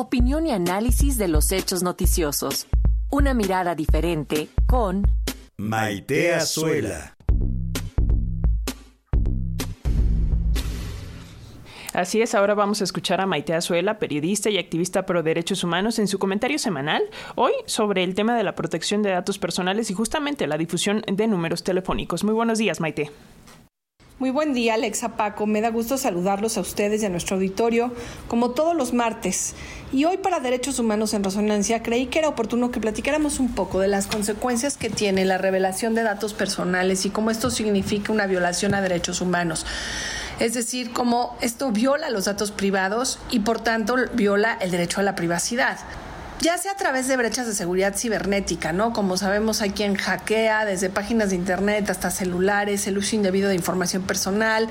Opinión y análisis de los hechos noticiosos. Una mirada diferente con Maite Azuela. Así es, ahora vamos a escuchar a Maite Azuela, periodista y activista pro derechos humanos, en su comentario semanal, hoy sobre el tema de la protección de datos personales y justamente la difusión de números telefónicos. Muy buenos días, Maite. Muy buen día, Alexa Paco. Me da gusto saludarlos a ustedes y a nuestro auditorio, como todos los martes. Y hoy para Derechos Humanos en Resonancia creí que era oportuno que platicáramos un poco de las consecuencias que tiene la revelación de datos personales y cómo esto significa una violación a derechos humanos. Es decir, cómo esto viola los datos privados y por tanto viola el derecho a la privacidad ya sea a través de brechas de seguridad cibernética, ¿no? Como sabemos, hay quien hackea desde páginas de internet hasta celulares, el uso indebido de información personal,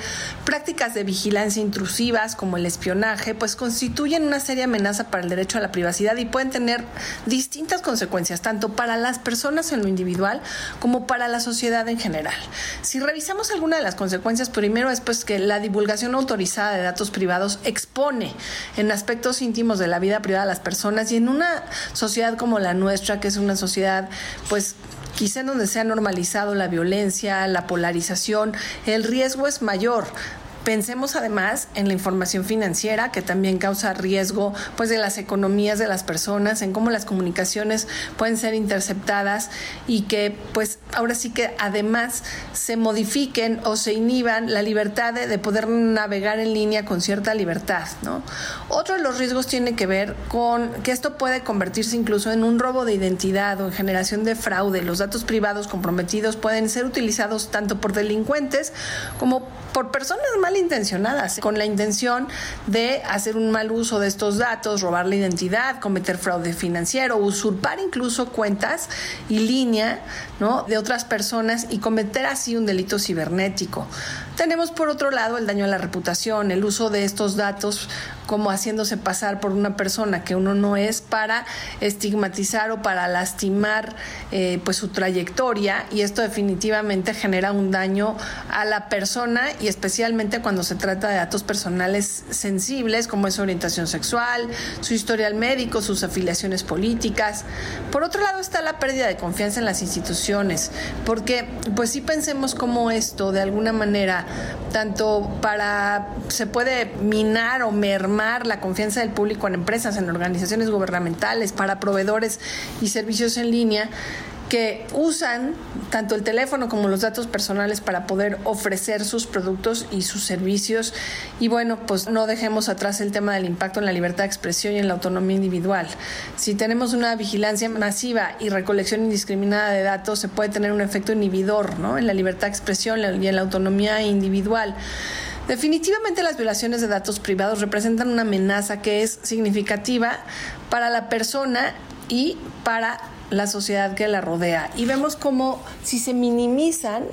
prácticas de vigilancia intrusivas como el espionaje, pues constituyen una seria amenaza para el derecho a la privacidad y pueden tener distintas consecuencias, tanto para las personas en lo individual como para la sociedad en general. Si revisamos alguna de las consecuencias, primero es pues que la divulgación autorizada de datos privados expone en aspectos íntimos de la vida privada de las personas y en una sociedad como la nuestra, que es una sociedad pues quizá en donde se ha normalizado la violencia, la polarización, el riesgo es mayor Pensemos además en la información financiera que también causa riesgo pues de las economías de las personas, en cómo las comunicaciones pueden ser interceptadas y que pues ahora sí que además se modifiquen o se inhiban la libertad de, poder navegar en línea con cierta libertad, ¿no? Otro de los riesgos tiene que ver con que esto puede convertirse incluso en un robo de identidad o en generación de fraude. Los datos privados comprometidos pueden ser utilizados tanto por delincuentes como por personas malintencionadas, con la intención de hacer un mal uso de estos datos, robar la identidad, cometer fraude financiero, usurpar incluso cuentas y línea de otras personas y cometer así un delito cibernético. Tenemos por otro lado el daño a la reputación, el uso de estos datos como haciéndose pasar por una persona que uno no es para estigmatizar o para lastimar eh, pues su trayectoria y esto definitivamente genera un daño a la persona y especialmente cuando se trata de datos personales sensibles como es su orientación sexual, su historial médico, sus afiliaciones políticas. Por otro lado está la pérdida de confianza en las instituciones, porque pues si pensemos cómo esto de alguna manera tanto para se puede minar o mermar la confianza del público en empresas, en organizaciones gubernamentales, para proveedores y servicios en línea que usan tanto el teléfono como los datos personales para poder ofrecer sus productos y sus servicios. Y bueno, pues no dejemos atrás el tema del impacto en la libertad de expresión y en la autonomía individual. Si tenemos una vigilancia masiva y recolección indiscriminada de datos, se puede tener un efecto inhibidor ¿no? en la libertad de expresión y en la autonomía individual. Definitivamente las violaciones de datos privados representan una amenaza que es significativa para la persona y para la sociedad que la rodea. Y vemos como si se minimizan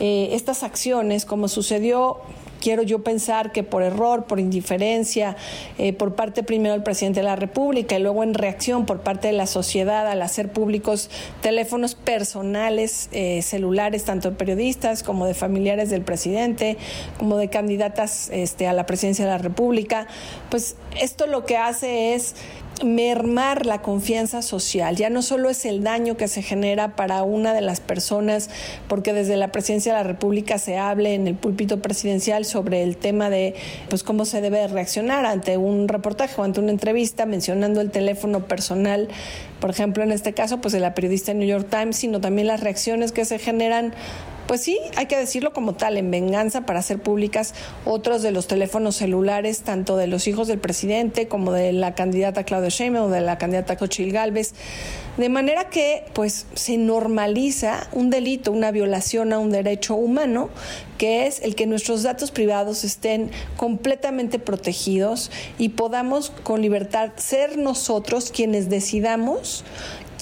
eh, estas acciones, como sucedió quiero yo pensar que por error, por indiferencia, eh, por parte primero del presidente de la República y luego en reacción por parte de la sociedad al hacer públicos teléfonos personales, eh, celulares, tanto de periodistas como de familiares del presidente, como de candidatas este, a la presidencia de la República, pues esto lo que hace es mermar la confianza social. Ya no solo es el daño que se genera para una de las personas, porque desde la presidencia de la República se hable en el púlpito presidencial sobre el tema de pues cómo se debe reaccionar ante un reportaje o ante una entrevista mencionando el teléfono personal, por ejemplo, en este caso, pues de la periodista New York Times, sino también las reacciones que se generan pues sí, hay que decirlo como tal, en venganza para hacer públicas otros de los teléfonos celulares, tanto de los hijos del presidente como de la candidata Claudia Sheinbaum o de la candidata Cochil Gálvez, de manera que pues se normaliza un delito, una violación a un derecho humano, es el que nuestros datos privados estén completamente protegidos y podamos con libertad ser nosotros quienes decidamos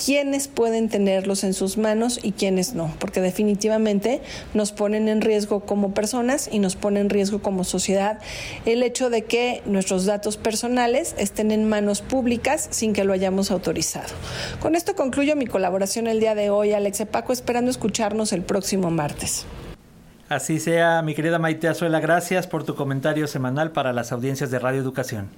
quiénes pueden tenerlos en sus manos y quiénes no, porque definitivamente nos ponen en riesgo como personas y nos ponen en riesgo como sociedad el hecho de que nuestros datos personales estén en manos públicas sin que lo hayamos autorizado. Con esto concluyo mi colaboración el día de hoy, Alexe Paco, esperando escucharnos el próximo martes. Así sea, mi querida Maite Azuela, gracias por tu comentario semanal para las audiencias de Radio Educación.